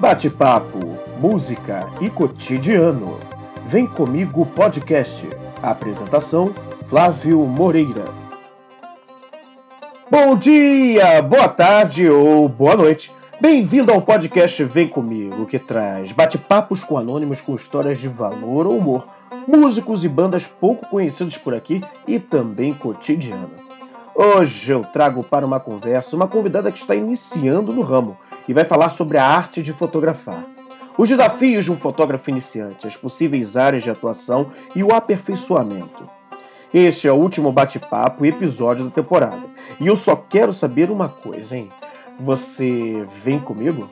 Bate-papo, música e cotidiano. Vem comigo podcast. Apresentação Flávio Moreira. Bom dia, boa tarde ou boa noite. Bem-vindo ao podcast Vem Comigo, que traz bate-papos com anônimos com histórias de valor ou humor, músicos e bandas pouco conhecidos por aqui e também cotidiano. Hoje eu trago para uma conversa uma convidada que está iniciando no ramo e vai falar sobre a arte de fotografar. Os desafios de um fotógrafo iniciante, as possíveis áreas de atuação e o aperfeiçoamento. Este é o último bate-papo e episódio da temporada. E eu só quero saber uma coisa, hein? Você vem comigo?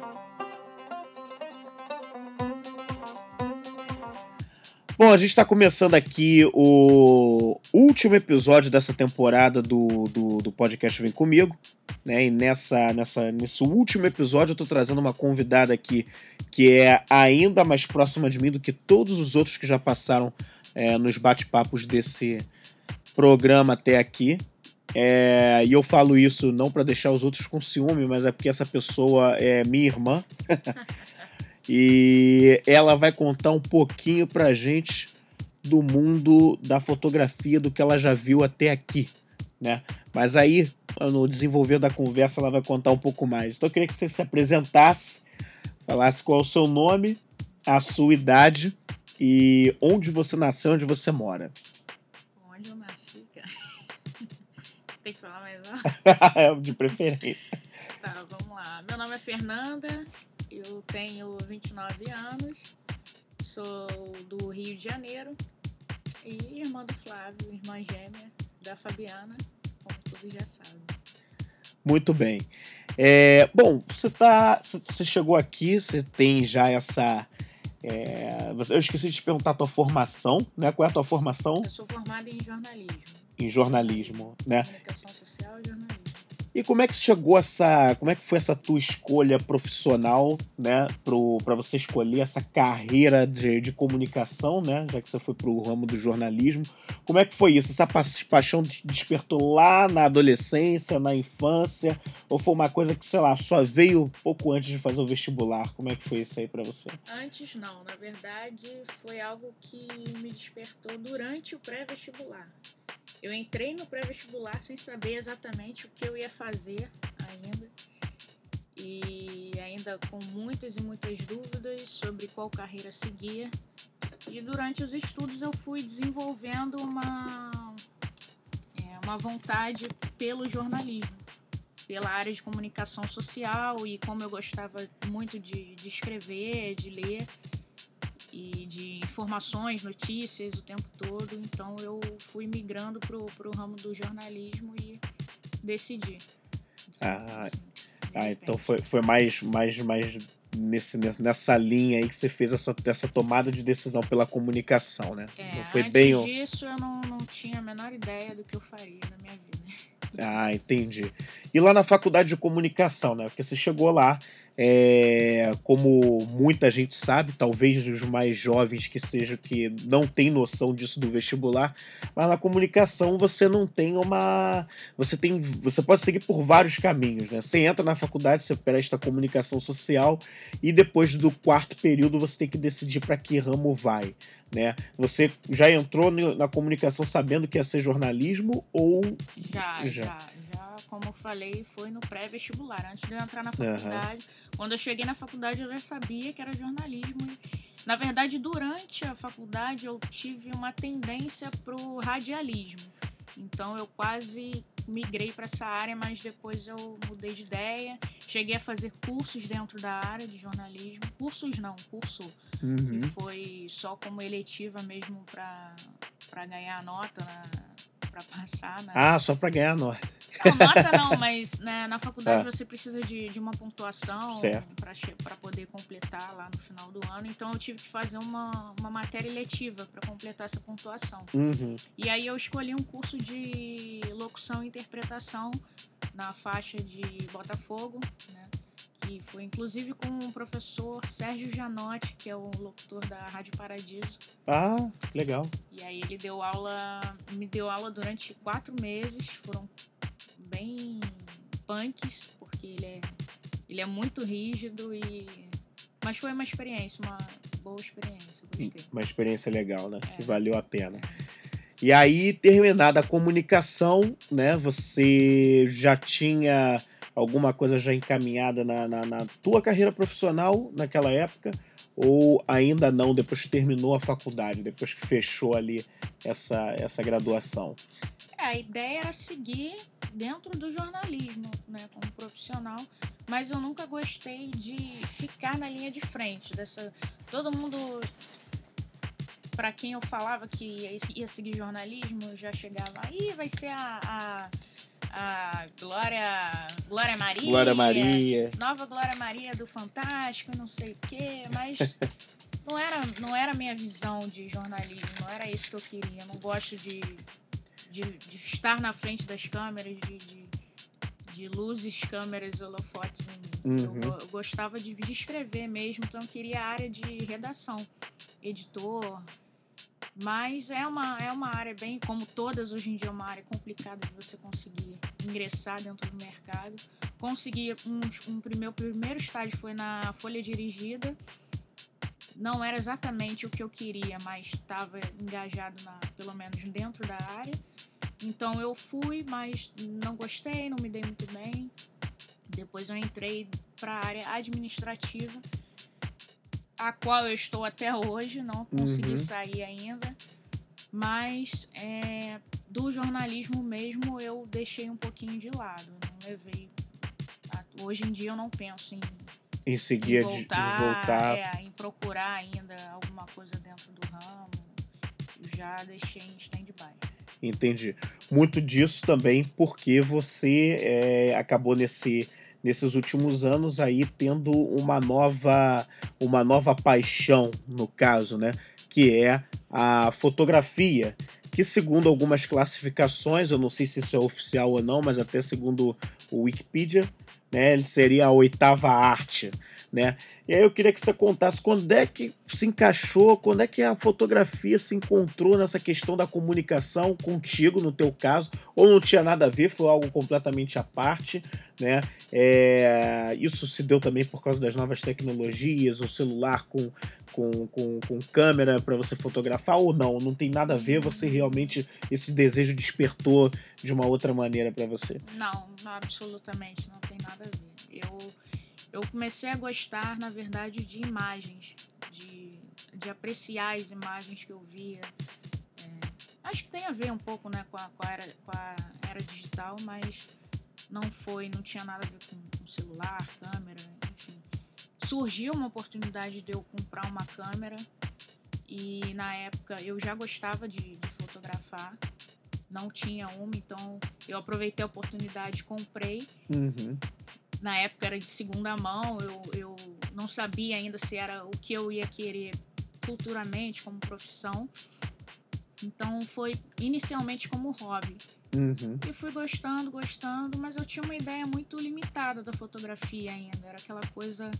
Bom, a gente está começando aqui o último episódio dessa temporada do, do, do, podcast Vem Comigo. Né? E nessa, nessa, nesse último episódio eu estou trazendo uma convidada aqui que é ainda mais próxima de mim do que todos os outros que já passaram é, nos bate-papos desse programa até aqui. É, e eu falo isso não para deixar os outros com ciúme, mas é porque essa pessoa é minha irmã. E ela vai contar um pouquinho pra gente do mundo da fotografia, do que ela já viu até aqui, né? Mas aí, no desenvolver da conversa, ela vai contar um pouco mais. Então eu queria que você se apresentasse, falasse qual é o seu nome, a sua idade e onde você nasceu, onde você mora. Onde eu nasci, cara? Tem que falar mais alto? De preferência. Tá, vamos lá. Meu nome é Fernanda, eu tenho 29 anos, sou do Rio de Janeiro e irmã do Flávio, irmã gêmea da Fabiana, como todos já sabem. Muito bem. É, bom, você tá, você chegou aqui, você tem já essa é, eu esqueci de te perguntar a tua formação, né? Qual é a tua formação? Eu sou formada em jornalismo. Em jornalismo, né? Comunicação social. E como é que chegou essa, como é que foi essa tua escolha profissional, né, para você escolher essa carreira de, de comunicação, né, já que você foi para o ramo do jornalismo? Como é que foi isso? Essa pa paixão despertou lá na adolescência, na infância, ou foi uma coisa que, sei lá, só veio pouco antes de fazer o vestibular? Como é que foi isso aí para você? Antes não, na verdade, foi algo que me despertou durante o pré-vestibular. Eu entrei no pré-vestibular sem saber exatamente o que eu ia fazer ainda. E ainda com muitas e muitas dúvidas sobre qual carreira seguir. E durante os estudos eu fui desenvolvendo uma, é, uma vontade pelo jornalismo, pela área de comunicação social e como eu gostava muito de, de escrever, de ler, e de informações, notícias o tempo todo. Então eu fui migrando pro, pro ramo do jornalismo e decidi. Ah, ah então foi, foi mais, mais, mais nesse, nessa linha aí que você fez essa, essa tomada de decisão pela comunicação, né? É, não foi antes bem... disso eu não, não tinha a menor ideia do que eu faria na minha vida. Ah, entendi. E lá na faculdade de comunicação, né? Porque você chegou lá, é, como muita gente sabe, talvez os mais jovens que sejam que não tem noção disso do vestibular, mas na comunicação você não tem uma, você tem, você pode seguir por vários caminhos, né? Você entra na faculdade, você presta comunicação social e depois do quarto período você tem que decidir para que ramo vai, né? Você já entrou na comunicação sabendo que ia ser jornalismo ou já, já, já, já como eu falei, foi no pré-vestibular, antes de eu entrar na faculdade. Uhum quando eu cheguei na faculdade, eu já sabia que era jornalismo. Na verdade, durante a faculdade, eu tive uma tendência para o radialismo. Então, eu quase migrei para essa área, mas depois eu mudei de ideia. Cheguei a fazer cursos dentro da área de jornalismo. Cursos não, curso. Uhum. Foi só como eletiva mesmo para ganhar nota na, para passar. Né? Ah, só para ganhar nota. Não, nota não, mas né, na faculdade ah. você precisa de, de uma pontuação para poder completar lá no final do ano. Então eu tive que fazer uma, uma matéria eletiva para completar essa pontuação. Uhum. E aí eu escolhi um curso de locução e interpretação na faixa de Botafogo, né? Que foi inclusive com o professor Sérgio Janotti, que é o locutor da Rádio Paradiso. Ah, legal. E aí ele deu aula, me deu aula durante quatro meses, foram bem punks, porque ele é, ele é muito rígido e Mas foi uma experiência, uma boa experiência. Gostei. Uma experiência legal, né? É. Que valeu a pena. E aí, terminada a comunicação, né? Você já tinha alguma coisa já encaminhada na, na, na, tua carreira profissional naquela época? Ou ainda não, depois que terminou a faculdade, depois que fechou ali essa, essa graduação? É, a ideia era seguir dentro do jornalismo, né, como profissional, mas eu nunca gostei de ficar na linha de frente dessa. Todo mundo para quem eu falava que ia seguir jornalismo, já chegava aí, vai ser a, a, a Glória, Glória Maria. Glória Maria. Nova Glória Maria do Fantástico, não sei o quê, mas não era, não era a minha visão de jornalismo, não era isso que eu queria. Eu não gosto de, de, de estar na frente das câmeras, de, de, de luzes, câmeras, holofotes em mim. Uhum. Eu, eu, gostava de, de escrever mesmo, então eu queria a área de redação, editor, mas é uma, é uma área bem, como todas hoje em dia, é uma área complicada de você conseguir ingressar dentro do mercado. Consegui um, um meu primeiro estágio foi na Folha Dirigida. Não era exatamente o que eu queria, mas estava engajado na, pelo menos dentro da área. Então eu fui, mas não gostei, não me dei muito bem. Depois eu entrei para a área administrativa a qual eu estou até hoje, não consegui uhum. sair ainda. Mas é, do jornalismo mesmo eu deixei um pouquinho de lado. Não levei. Hoje em dia eu não penso em, em seguir, em voltar, de, voltar. É, em procurar ainda alguma coisa dentro do ramo. Eu já deixei em stand-by. Entendi. Muito disso também porque você é, acabou nesse nesses últimos anos aí tendo uma nova uma nova paixão no caso, né, que é a fotografia, que segundo algumas classificações, eu não sei se isso é oficial ou não, mas até segundo o Wikipedia, né, ele seria a oitava arte né? E aí eu queria que você contasse quando é que se encaixou, quando é que a fotografia se encontrou nessa questão da comunicação contigo, no teu caso, ou não tinha nada a ver, foi algo completamente à parte, né? É, isso se deu também por causa das novas tecnologias, o celular com, com, com, com câmera para você fotografar, ou não, não tem nada a ver, você realmente, esse desejo despertou de uma outra maneira para você? Não, absolutamente, não tem nada a ver. Eu eu comecei a gostar, na verdade, de imagens, de, de apreciar as imagens que eu via. É, acho que tem a ver um pouco né, com, a, com, a era, com a era digital, mas não foi, não tinha nada a ver com, com celular, câmera, enfim. Surgiu uma oportunidade de eu comprar uma câmera e na época eu já gostava de, de fotografar, não tinha uma, então eu aproveitei a oportunidade, comprei. Uhum na época era de segunda mão, eu, eu não sabia ainda se era o que eu ia querer futuramente como profissão. Então foi inicialmente como hobby. Uhum. E fui gostando, gostando, mas eu tinha uma ideia muito limitada da fotografia ainda. Era aquela coisa,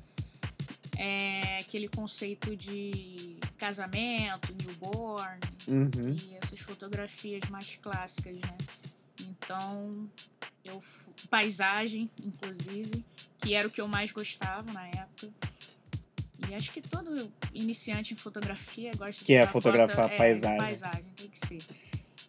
é, aquele conceito de casamento, newborn, uhum. e essas fotografias mais clássicas, né? Então eu paisagem, inclusive, que era o que eu mais gostava na época. E acho que todo iniciante em fotografia gosta que de é fotografar foto, é, paisagem. É, paisagem, tem que ser.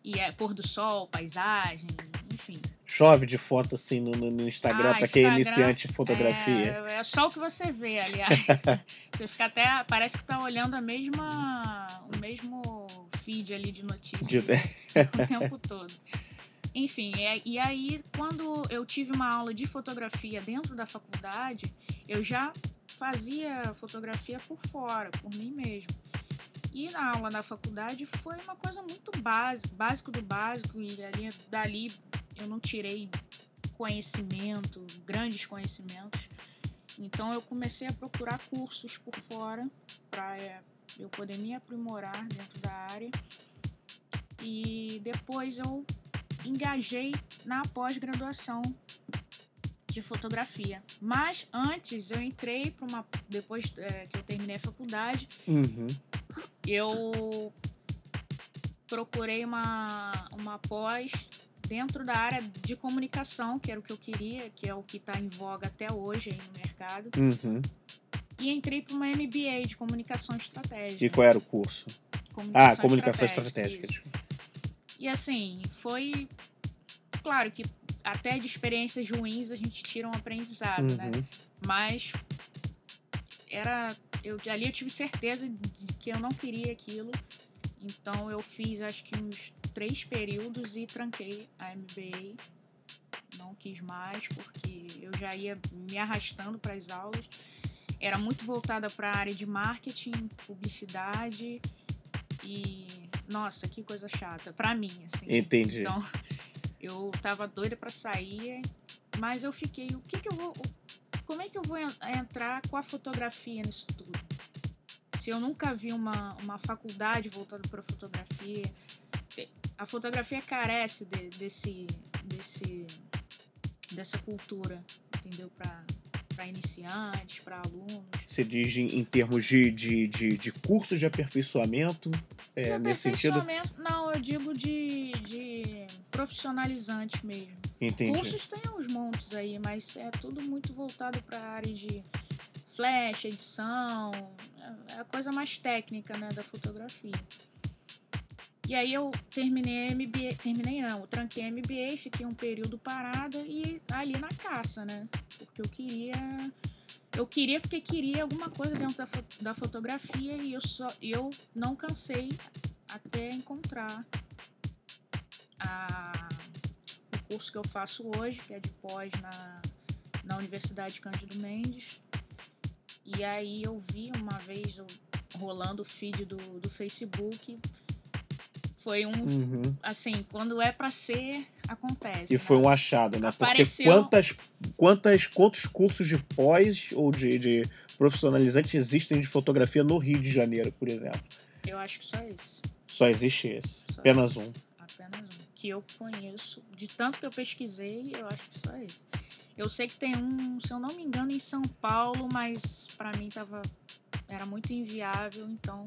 E é pôr do sol, paisagem, enfim. Chove de foto assim no, no Instagram ah, para quem é iniciante em fotografia. É, é só o que você vê, aliás. você fica até. Parece que tá olhando a mesma. o mesmo feed ali de notícias de... o tempo todo. Enfim, e, e aí quando eu tive uma aula de fotografia dentro da faculdade, eu já fazia fotografia por fora, por mim mesmo. E na aula da faculdade foi uma coisa muito básica, básico do básico, e ali, dali eu não tirei conhecimento, grandes conhecimentos. Então eu comecei a procurar cursos por fora para é, eu poder me aprimorar dentro da área. E depois eu engajei na pós-graduação de fotografia. Mas antes eu entrei para uma. Depois é, que eu terminei a faculdade, uhum. eu procurei uma, uma pós dentro da área de comunicação, que era o que eu queria, que é o que está em voga até hoje no mercado. Uhum. e entrei para uma MBA de comunicação estratégica. E qual era o curso? Comunicação ah, comunicação estratégica. estratégica. E assim, foi. Claro que até de experiências ruins a gente tira um aprendizado, né? Uhum. Mas era. Eu, ali eu tive certeza de que eu não queria aquilo. Então eu fiz acho que uns três períodos e tranquei a MBA. Não quis mais, porque eu já ia me arrastando para as aulas. Era muito voltada para a área de marketing, publicidade e. Nossa, que coisa chata. Para mim, assim. Entendi. Então, eu tava doida para sair, mas eu fiquei, o que que eu vou, como é que eu vou en- entrar com a fotografia nisso tudo? Se eu nunca vi uma, uma faculdade voltada para fotografia, te- a fotografia carece de- desse, desse, dessa cultura, entendeu? Para iniciantes, para alunos. Você diz em, termos de, de, de, de cursos de aperfeiçoamento, é, De nesse sentido? aperfeiçoamento- Não, eu digo de, de profissionalizante mesmo. Entendi. Cursos tem uns montes aí, mas é tudo muito voltado para a área de flash, edição, é- é a coisa mais técnica, né, da fotografia. E aí eu terminei MBA, terminei não, tranquei MBA, fiquei um período parada e ali na caça, né? Porque eu queria eu queria porque queria alguma coisa dentro da, da fotografia e eu só eu não cansei até encontrar a, o curso que eu faço hoje, que é de pós na, na Universidade Cândido Mendes. E aí eu vi uma vez eu, rolando o feed do, do Facebook. Foi um, Uhum. assim, quando é pra ser, acontece. E né? foi um achado, né? Porque Apareceu- quantas, quantas, quantos cursos de pós ou de, de profissionalizantes existem de fotografia no Rio de Janeiro, por exemplo? Eu acho que só esse. Só existe esse. Só Apenas um. Apenas um. Que eu conheço. De tanto que eu pesquisei, eu acho que só esse. Eu sei que tem um, se eu não me engano, em São Paulo, mas pra mim tava. Era muito inviável, então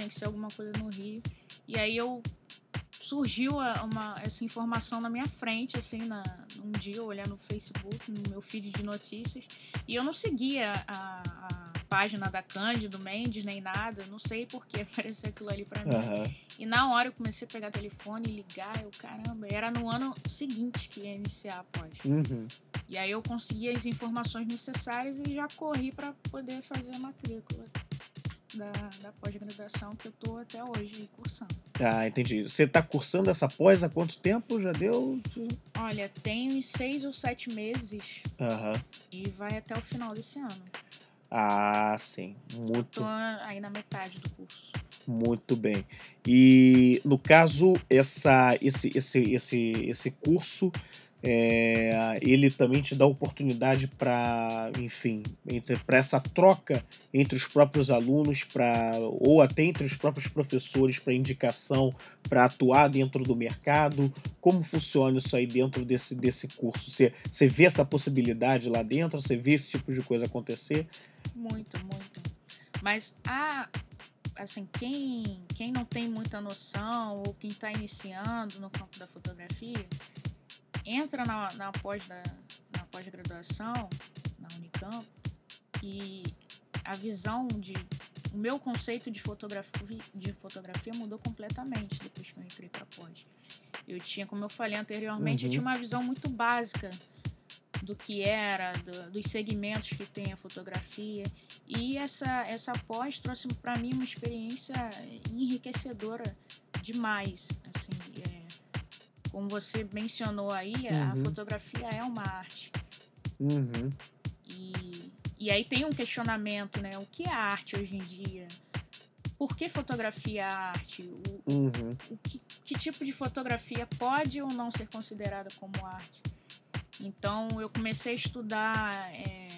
tinha que ser alguma coisa no Rio. E aí eu. Surgiu uma, essa informação na minha frente, assim, na, um dia, eu olhando no Facebook, no meu feed de notícias, e eu não seguia a, a página da Cândido Mendes, nem nada, não sei por que apareceu aquilo ali pra mim. E na hora eu comecei a pegar telefone e ligar, eu, caramba, era no ano seguinte que ia iniciar a pós. Uhum. E aí eu consegui as informações necessárias e já corri para poder fazer a matrícula da, da pós-graduação que eu tô até hoje cursando. Ah, entendi. Você está cursando essa pós há quanto tempo? Já deu? Olha, tem uns seis ou sete meses Aham. e vai até o final desse ano. Ah, sim. Muito Tô aí na metade do curso. Muito bem. E no caso, essa, esse, esse, esse, esse curso, é, ele também te dá oportunidade para, enfim, para essa troca entre os próprios alunos, para ou até entre os próprios professores, para indicação, para atuar dentro do mercado. Como funciona isso aí dentro desse, desse curso? Você, você vê essa possibilidade lá dentro? Você vê esse tipo de coisa acontecer? Muito, muito. Mas a assim, quem, quem não tem muita noção ou quem está iniciando no campo da fotografia, entra na, na pós da, na pós-graduação, na Unicamp, e a visão de. O meu conceito de fotografia, de fotografia mudou completamente depois que eu entrei para pós. Eu tinha, como eu falei anteriormente, eu Uhum. tinha uma visão muito básica do que era, do- dos segmentos que tem a fotografia. E essa, essa pós trouxe para mim uma experiência enriquecedora demais. Assim, como você mencionou aí, a Uhum. fotografia é uma arte. Uhum. E, e aí tem um questionamento, né? O que é arte hoje em dia? Por que fotografia é arte? O, Uhum. o que, que tipo de fotografia pode ou não ser considerada como arte. Então eu comecei a estudar é,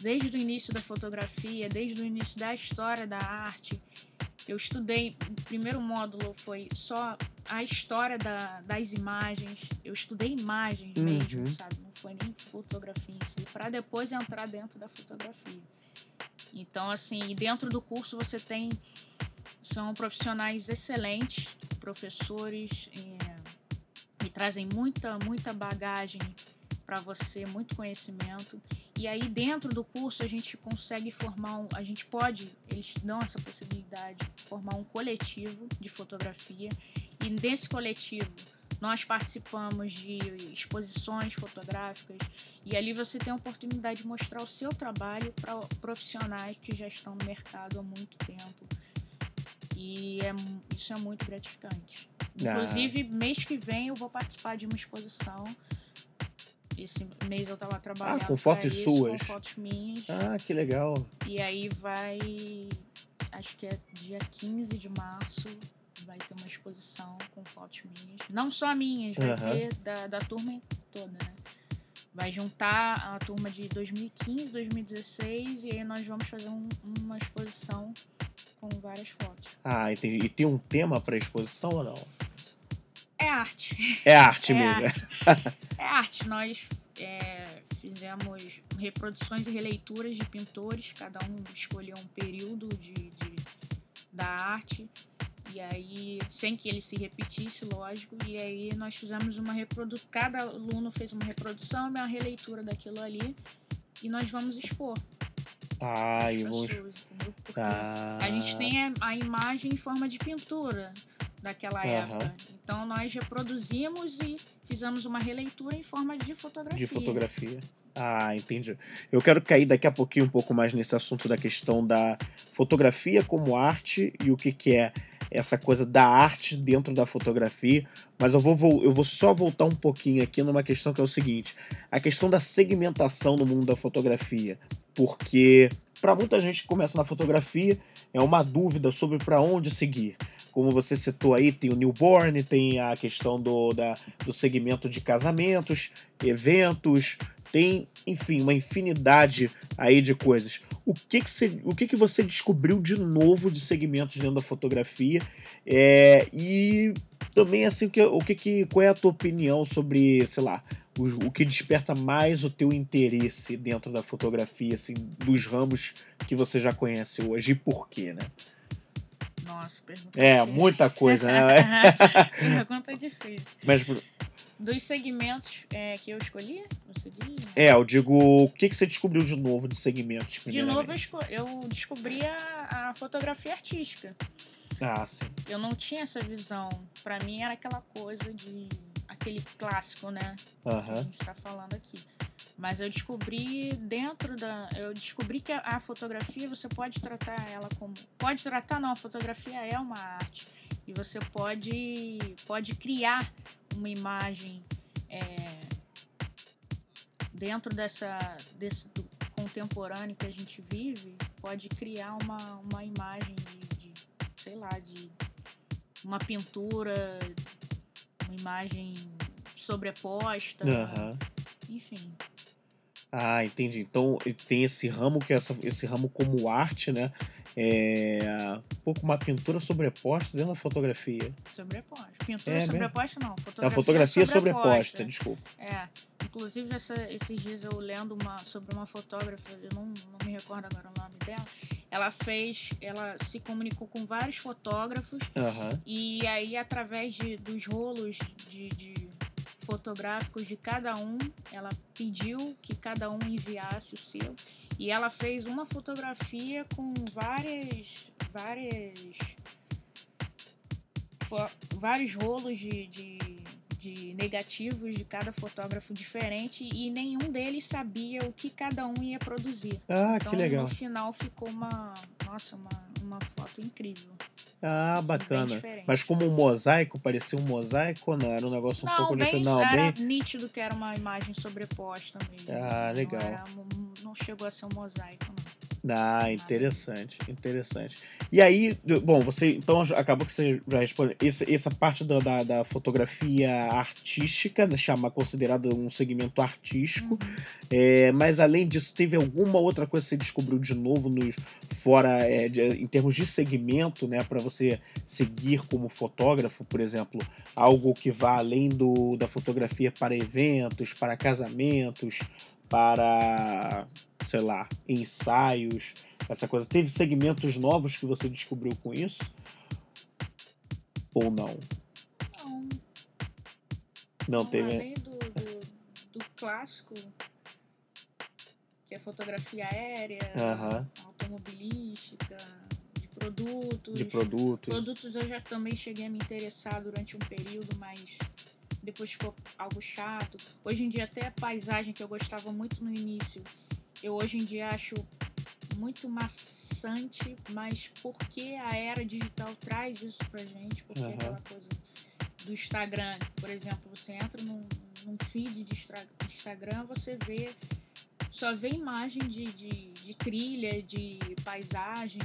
desde o início da fotografia, desde o início da história da arte. Eu estudei, o primeiro módulo foi só a história da- das imagens. Eu estudei imagens Uhum. mesmo, sabe? Não foi nem fotografia em si, para depois entrar dentro da fotografia. Então, assim, dentro do curso você tem são profissionais excelentes, professores é, que trazem muita, muita bagagem para você, muito conhecimento. E aí dentro do curso a gente consegue formar um, a gente pode, eles dão essa possibilidade de formar um coletivo de fotografia e nesse coletivo nós participamos de exposições fotográficas e ali você tem a oportunidade de mostrar o seu trabalho para profissionais que já estão no mercado há muito tempo. E é, isso é muito gratificante. Ah. Inclusive, mês que vem eu vou participar de uma exposição. Esse mês eu tava trabalhando. com pra fotos isso, suas? Com fotos minhas. Ah, que legal. E aí vai. Acho que é dia 15 de março. Vai ter uma exposição com fotos minhas. Não só minhas, vai Aham. ter da, da turma toda, né? Vai juntar a turma de 2015, 2016 e aí nós vamos fazer um- uma exposição com várias fotos. Ah, entendi. E tem um tema pra exposição ou não? É arte. É arte É mesmo. É arte. Nós é, fizemos reproduções e releituras de pintores, cada um escolheu um período de, de- da arte, e aí, sem que ele se repetisse, lógico, e aí nós fizemos uma reprodução, cada aluno fez uma reprodução uma releitura daquilo ali, e nós vamos expor Ah, e vamos. Ah, a gente tem a, imagem em forma de pintura daquela Aham. época. Então nós reproduzimos e fizemos uma releitura em forma de fotografia. de fotografia. Ah, entendi. Eu quero cair daqui a pouquinho um pouco mais nesse assunto da questão da fotografia como arte e o que, que é essa coisa da arte dentro da fotografia, mas eu vou, eu vou só voltar um pouquinho aqui numa questão que é o seguinte: a questão da segmentação no mundo da fotografia. Porque para muita gente que começa na fotografia é uma dúvida sobre para onde seguir. Como você citou aí, tem o newborn, tem a questão do, da, do segmento de casamentos, eventos, tem, enfim, uma infinidade aí de coisas. O que que você, o que que você descobriu de novo de segmentos dentro da fotografia? É, e também assim, o que, o que que, qual é a tua opinião sobre, sei lá, o, o que desperta mais o teu interesse dentro da fotografia, assim, dos ramos que você já conhece hoje e por quê, né? Nossa, pergunta É, difícil. muita coisa, né? pergunta difícil. Mas, Dos segmentos é, que eu escolhi, você diz? é, eu digo, o que que você descobriu de novo de segmentos? De novo, eu, descobri a, a fotografia artística. Ah, sim. Eu não tinha essa visão. Pra mim era aquela coisa de. aquele clássico, né? que a gente está falando aqui. Mas eu descobri dentro da. Eu descobri que a, fotografia você pode tratar ela como. Pode tratar, não, a fotografia é uma arte. E você pode, pode criar uma imagem é, dentro dessa, desse contemporâneo que a gente vive, pode criar uma, uma imagem de, de, sei lá, de uma pintura, uma imagem sobreposta. Aham. Enfim. Ah, entendi. Então tem esse ramo que é essa, esse ramo como arte, né? É um pouco uma pintura sobreposta dentro da fotografia. Sobreposta. Pintura É mesmo? sobreposta, não. A Fotografia, fotografia sobreposta, desculpa. É. Inclusive, essa, esses dias eu lendo uma, sobre uma fotógrafa, eu não, não me recordo agora o nome dela. Ela fez, ela se comunicou com vários fotógrafos Aham. e aí, através de, dos rolos de, de fotográficos de cada um, ela pediu que cada um enviasse o seu. E ela fez uma fotografia com várias. várias. fo- vários rolos de, de, de negativos de cada fotógrafo diferente e nenhum deles sabia o que cada um ia produzir. Ah, Então, que legal. no final ficou uma. Nossa, uma, uma foto incrível. Ah, bem bacana. Mas como um mosaico, parecia um mosaico ou não? Era um negócio um não, pouco bem, diferente. Não, era bem. nítido que era uma imagem sobreposta mesmo. Ah, legal. Não, era não chegou a ser um mosaico, não. Ah, interessante, interessante. E aí, bom, você então acabou que você já respondeu. Esse- essa parte da, da, da fotografia artística, né, chama considerada um segmento artístico. Uhum. É, mas além disso, teve alguma outra coisa que você descobriu de novo nos fora é, de- em termos de segmento, né, para você seguir como fotógrafo, por exemplo, algo que vá além do, da fotografia para eventos, para casamentos, para sei lá, ensaios, essa coisa. Teve segmentos novos que você descobriu com isso? Ou não? Não, Não não, teve. além do, do, do clássico, que é fotografia aérea, automobilística, de produtos. De produtos. Produtos eu já também cheguei a me interessar durante um período, mas depois ficou algo chato. Hoje em dia até a paisagem que eu gostava muito no início, eu hoje em dia acho muito maçante, mas porque a era digital traz isso pra gente, porque Aham. aquela coisa do Instagram, por exemplo, você entra num, num feed de Instagram, você vê só vê imagem de, de, de trilha, de paisagem,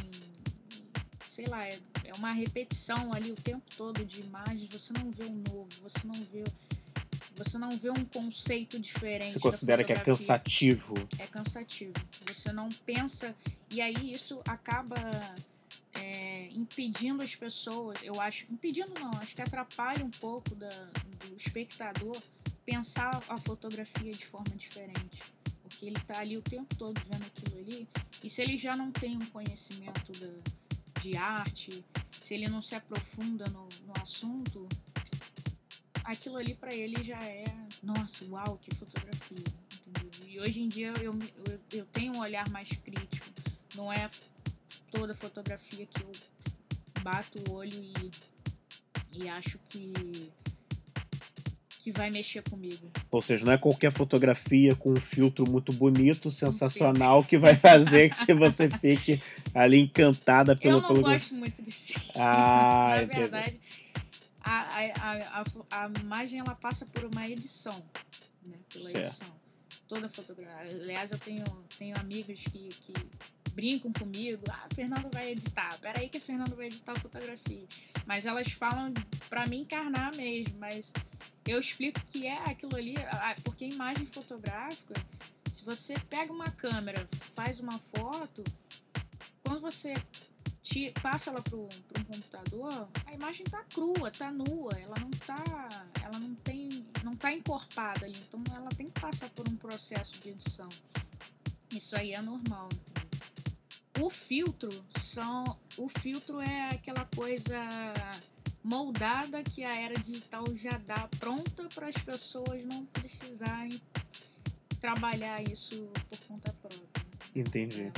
sei lá, é, é uma repetição ali o tempo todo de imagens, você não vê o novo, você não vê você não vê um conceito diferente. Você considera que é cansativo? é cansativo. Você não pensa. E aí isso acaba é, impedindo as pessoas, eu acho. Impedindo não, acho que atrapalha um pouco da, do espectador pensar a fotografia de forma diferente. Porque ele tá ali o tempo todo vendo aquilo ali. E se ele já não tem um conhecimento da, de arte, se ele não se aprofunda no, no assunto, aquilo ali pra ele já é, nossa, uau, que fotografia, entendeu? E hoje em dia eu, eu, eu tenho um olhar mais crítico, não é toda fotografia que eu bato o olho e, e acho que que vai mexer comigo. Ou seja, não é qualquer fotografia com um filtro muito bonito, sensacional, que vai fazer que você fique ali encantada pelo. eu não pelo... gosto muito de filme. Ah, Na verdade, a, a, a, a, imagem ela passa por uma edição, né? Pela Certo. edição. Toda fotografia. Aliás, eu tenho, tenho amigos que, que brincam comigo. Ah, a Fernanda vai editar. Peraí que a Fernanda vai editar a fotografia. Mas elas falam pra me encarnar mesmo. Mas eu explico que é aquilo ali. Porque imagem fotográfica, se você pega uma câmera, faz uma foto, quando você ti- passa ela pro um computador, a imagem tá crua, tá nua, ela não tá, ela não tem, não tá encorpada ali, então ela tem que passar por um processo de edição. Isso aí é normal. O filtro são, o filtro é aquela coisa moldada que a era digital já dá pronta para as pessoas não precisarem trabalhar isso por conta própria. Entendi. Não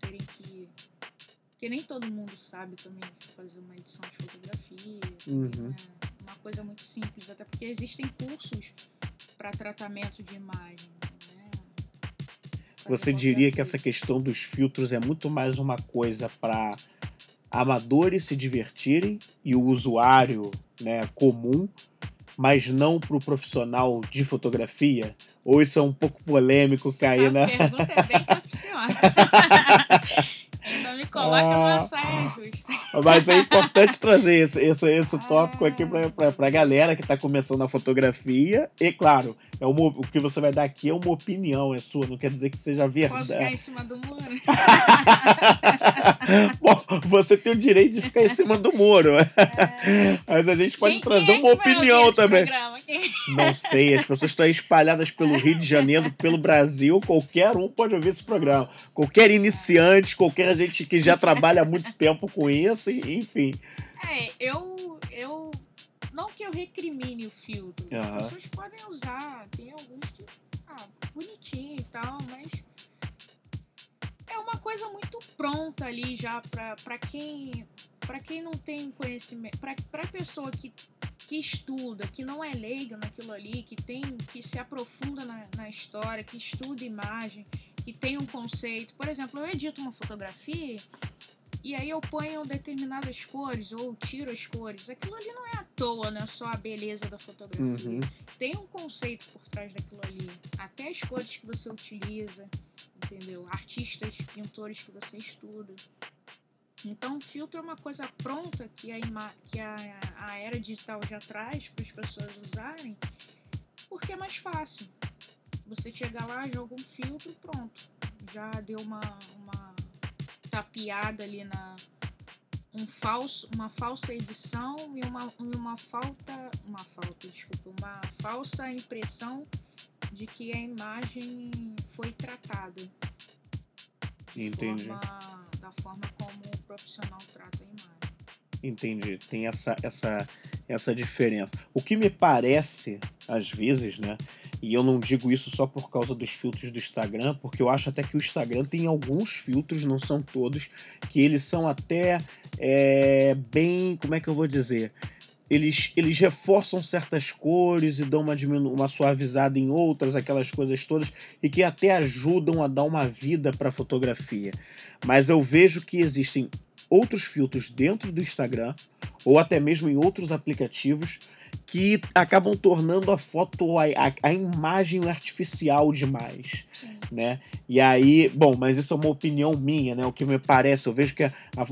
terem que. Porque nem todo mundo sabe também fazer uma edição de fotografia. Uhum. né? Uma coisa muito simples, até porque existem cursos para tratamento de imagem. Né? Você diria que essa questão dos filtros é muito mais uma coisa para amadores se divertirem e o usuário né, comum, mas não para o profissional de fotografia? Ou isso é um pouco polêmico cair na. pergunta é bem capciosa. Ainda me coloca Ah. numa saia justa. Mas é importante trazer esse, esse, esse tópico aqui Ah. para a galera que está começando a fotografia. E, claro, é uma, o que você vai dar aqui é uma opinião, é sua, não quer dizer que seja Posso ficar verdade. em cima do muro? Bom, você tem o direito de ficar em cima do muro, É. mas a gente pode Quem- trazer quem é uma opinião também. Quem- Não sei, as pessoas estão espalhadas pelo Rio de Janeiro, pelo Brasil, qualquer um pode ouvir esse programa. Qualquer iniciante, qualquer gente que já trabalha há muito tempo com isso, enfim. É, eu, eu. Não que eu recrimine o filtro. As pessoas podem usar. Tem alguns que. Ah, bonitinho e tal, mas. É uma coisa muito pronta ali já pra, pra quem. Pra quem não tem conhecimento. Pra, pra pessoa que, que estuda, que não é leiga naquilo ali, que tem. que se aprofunda na, na história, que estuda imagem, que tem um conceito. Por exemplo, eu edito uma fotografia e aí eu ponho determinadas cores ou tiro as cores. Aquilo ali não é à toa, não é só a beleza da fotografia. Uhum. Tem um conceito por trás daquilo ali. Até as cores que você utiliza, entendeu? Artistas, pintores que você estuda. Então, o filtro é uma coisa pronta que a, ima- que a, a era digital já traz para as pessoas usarem, porque é mais fácil. Você chega lá, joga um filtro, pronto. Já deu uma, uma tapeada ali na um falso, uma falsa edição e uma, uma falta, uma falta, desculpa, uma falsa impressão de que a imagem foi tratada Entendi. forma, da forma como o profissional trata a imagem. Entendi. Tem essa, essa, essa diferença. O que me parece, às vezes, né, E eu não digo isso só por causa dos filtros do Instagram, porque eu acho até que o Instagram tem alguns filtros, não são todos, que eles são até é, bem. Como é que eu vou dizer? Eles, eles reforçam certas cores e dão uma, uma suavizada em outras, aquelas coisas todas, e que até ajudam a dar uma vida para a fotografia. Mas eu vejo que existem outros filtros dentro do Instagram, ou até mesmo em outros aplicativos, que acabam tornando a foto, a, a, imagem artificial demais, né? E aí, bom, mas isso é uma opinião minha, né? O que me parece, eu vejo que a, a,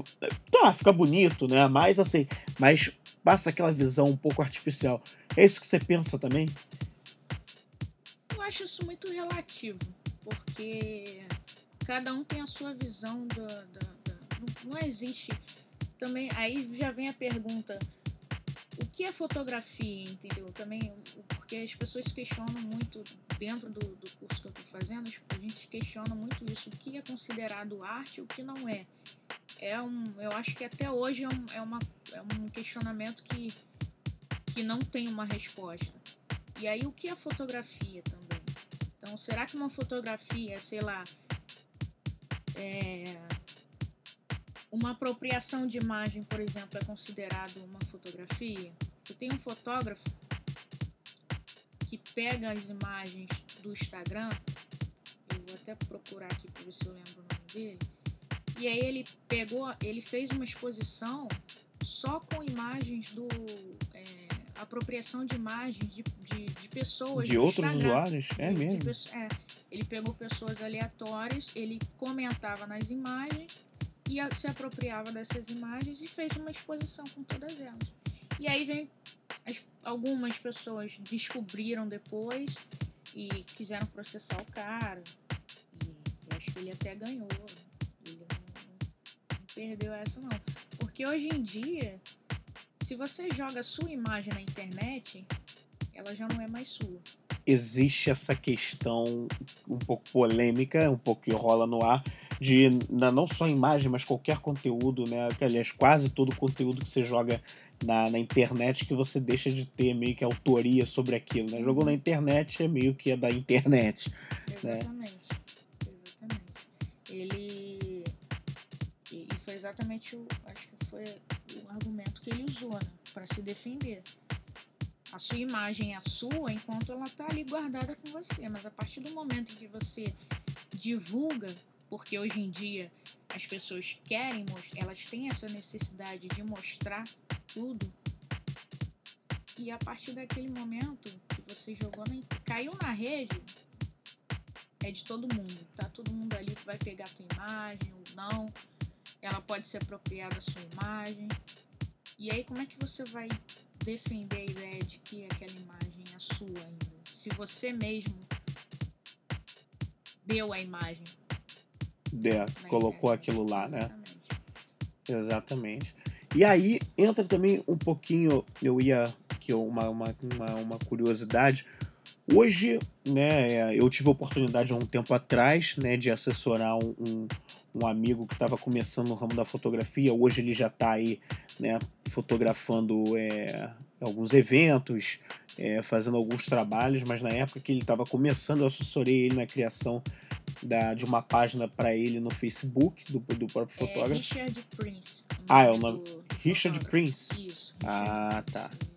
tá, fica bonito, né? Mas assim, mas passa aquela visão um pouco artificial. É isso que você pensa também? Eu acho isso muito relativo, porque cada um tem a sua visão da, da, da não, não existe também aí já vem a pergunta o que é fotografia, entendeu? Também, porque as pessoas questionam muito, dentro do, do curso que eu estou fazendo, a gente questiona muito isso, o que é considerado arte e o que não é. É um, eu acho que até hoje é um, é uma, é um questionamento que, que não tem uma resposta. E aí, o que é fotografia também? Então, será que uma fotografia, sei lá, é, uma apropriação de imagem, por exemplo, é considerado uma fotografia? Eu tenho um fotógrafo que pega as imagens do Instagram, eu vou até procurar aqui para ver se eu lembro o nome dele. E aí ele pegou, ele fez uma exposição só com imagens do é, apropriação de imagens de, de, de pessoas de outros Instagram. usuários, é mesmo. De, é, ele pegou pessoas aleatórias, ele comentava nas imagens e se apropriava dessas imagens e fez uma exposição com todas elas. E aí vem as, algumas pessoas descobriram depois e quiseram processar o cara. E acho que ele até ganhou. Ele não, não perdeu essa não. Porque hoje em dia, se você joga sua imagem na internet, ela já não é mais sua existe essa questão um pouco polêmica, um pouco que rola no ar, de não só imagem, mas qualquer conteúdo, né? Aliás, quase todo conteúdo que você joga na, na internet que você deixa de ter meio que autoria sobre aquilo, né? Jogou na internet é meio que é da internet. Exatamente. Né? Exatamente. Ele. E foi exatamente o. Acho que foi o argumento que ele usou, né? Para se defender. A sua imagem é a sua enquanto ela está ali guardada com você. Mas a partir do momento em que você divulga porque hoje em dia as pessoas querem elas têm essa necessidade de mostrar tudo. E a partir daquele momento que você jogou na, caiu na rede, é de todo mundo. Tá todo mundo ali que vai pegar a tua imagem ou não. Ela pode se apropriar da sua imagem. E aí como é que você vai defender a ideia de que aquela imagem é sua ainda? Se você mesmo deu a imagem é, colocou aquilo lá, né? Exatamente. E aí entra também um pouquinho, eu ia que uma, uma, uma, uma curiosidade. Hoje, né, eu tive a oportunidade há um tempo atrás, né, de assessorar um, um, um amigo que estava começando no ramo da fotografia. Hoje ele já está aí, né, fotografando é, alguns eventos, é, fazendo alguns trabalhos, mas na época que ele estava começando, eu assessorei ele na criação da, de uma página para ele no Facebook, do, do próprio é fotógrafo. Richard Prince. Ah, é o nome. Richard Prince? Isso. Richard ah, tá. Ele,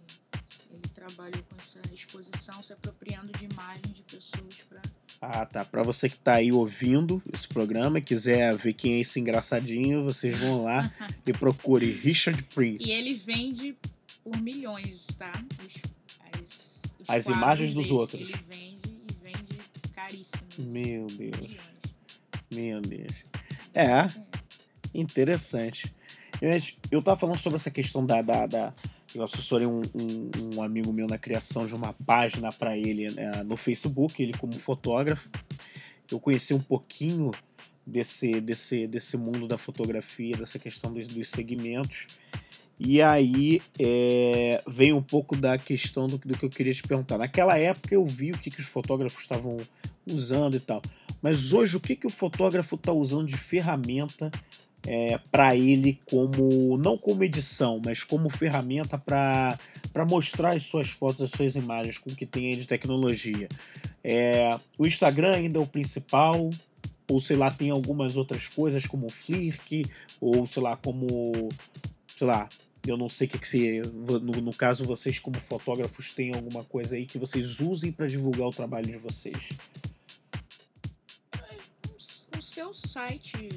ele trabalhou com essa exposição, se apropriando de imagens de pessoas para. Ah, tá. Para você que tá aí ouvindo esse programa, quiser ver quem é esse engraçadinho, vocês vão lá e procure Richard Prince. E ele vende por milhões, tá? Os, as, os as imagens dos dele, outros. Ele vende e vende caríssimo. Meu Deus. Meu Deus. É, interessante. Eu tava falando sobre essa questão da. da, da eu assessorei um, um, um, amigo meu na criação de uma página para ele né, no Facebook, ele como fotógrafo. Eu conheci um pouquinho desse, desse, desse mundo da fotografia, dessa questão dos, dos segmentos. E aí é, vem um pouco da questão do, do, que eu queria te perguntar. Naquela época eu vi o que, que os fotógrafos estavam usando e tal. Mas hoje o que, que o fotógrafo está usando de ferramenta é, para ele como não como edição, mas como ferramenta para mostrar as suas fotos, as suas imagens com o que tem aí de tecnologia. É, o Instagram ainda é o principal, ou sei lá, tem algumas outras coisas como o Flirk, ou sei lá, como sei lá, eu não sei o que, que se no, no caso vocês como fotógrafos têm alguma coisa aí que vocês usem para divulgar o trabalho de vocês. O seu site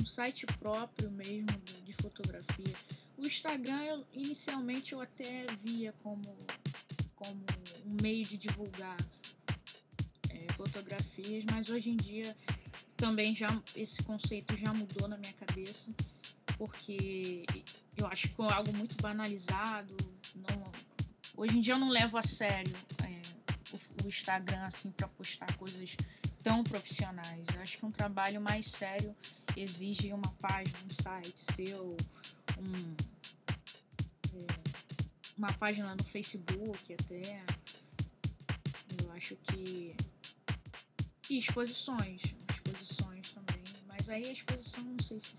um site próprio mesmo de fotografia. O Instagram, eu, inicialmente, eu até via como, como um meio de divulgar é, fotografias, mas hoje em dia também já esse conceito já mudou na minha cabeça, porque eu acho que é algo muito banalizado. Não, hoje em dia eu não levo a sério é, o, o Instagram assim para postar coisas tão profissionais. Eu acho que um trabalho mais sério exige uma página, um site seu, um, é, uma página no Facebook até. Eu acho que. E exposições. Exposições também. Mas aí a exposição não sei se,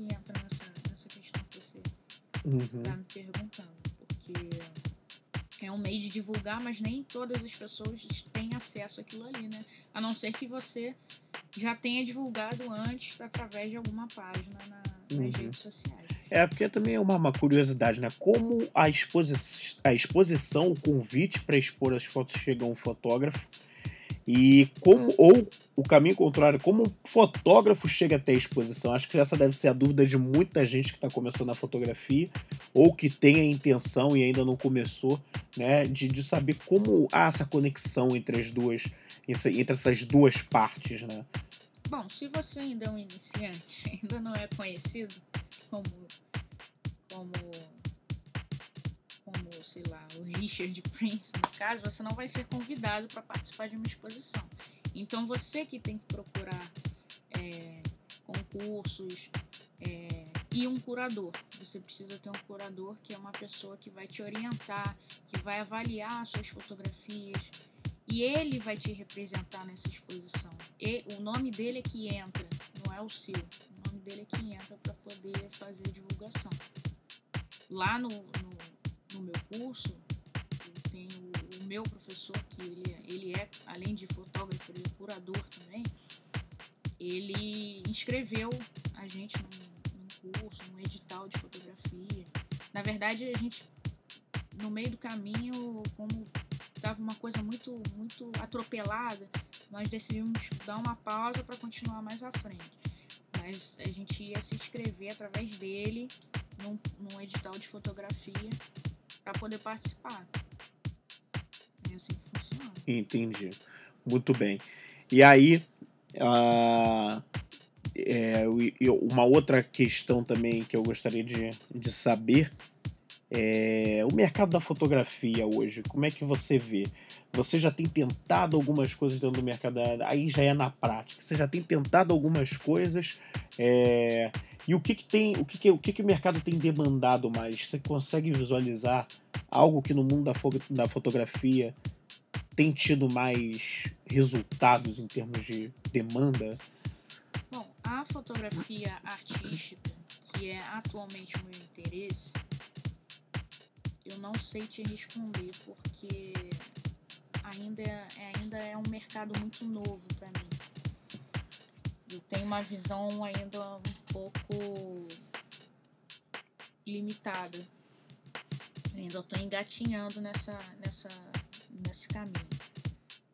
se entra nessa, nessa questão que você está uhum. me perguntando. Porque é um meio de divulgar, mas nem todas as pessoas têm acesso àquilo ali, né? A não ser que você já tenha divulgado antes através de alguma página na, nas uhum. redes sociais. É, porque também é uma, uma curiosidade, né? Como a, exposi a exposição, o convite para expor as fotos chega a um fotógrafo e como, ou o caminho contrário, como um fotógrafo chega até a exposição? Acho que essa deve ser a dúvida de muita gente que está começando a fotografia, ou que tem a intenção e ainda não começou, né? De, de saber como há essa conexão entre as duas, entre essas duas partes, né? Bom, se você ainda é um iniciante, ainda não é conhecido como, como como, sei lá, o Richard Prince, no caso, você não vai ser convidado para participar de uma exposição. Então você que tem que procurar é, concursos é, e um curador. Você precisa ter um curador que é uma pessoa que vai te orientar, que vai avaliar suas fotografias e ele vai te representar nessa exposição. E o nome dele é que entra, não é o seu. O nome dele é que entra para poder fazer a divulgação. Lá no, no meu curso, eu tenho o meu professor, que ele, ele é, além de fotógrafo, ele é curador também, ele inscreveu a gente num, num curso, num edital de fotografia. Na verdade, a gente, no meio do caminho, como estava uma coisa muito, muito atropelada, nós decidimos dar uma pausa para continuar mais à frente. Mas a gente ia se inscrever através dele num, num edital de fotografia para poder participar. É assim que funciona. Entendi. Muito bem. E aí, uh, é, uma outra questão também que eu gostaria de, de saber é o mercado da fotografia hoje. Como é que você vê? Você já tem tentado algumas coisas dentro do mercado, aí já é na prática. Você já tem tentado algumas coisas. É, e o que, que tem, o que, que, o que, que o mercado tem demandado mais? Você consegue visualizar algo que no mundo da, fo da fotografia tem tido mais resultados em termos de demanda? Bom, a fotografia artística, que é atualmente o meu interesse, eu não sei te responder porque ainda, ainda é um mercado muito novo para mim eu tenho uma visão ainda um pouco limitada. Eu ainda estou engatinhando nessa, nessa, nesse caminho.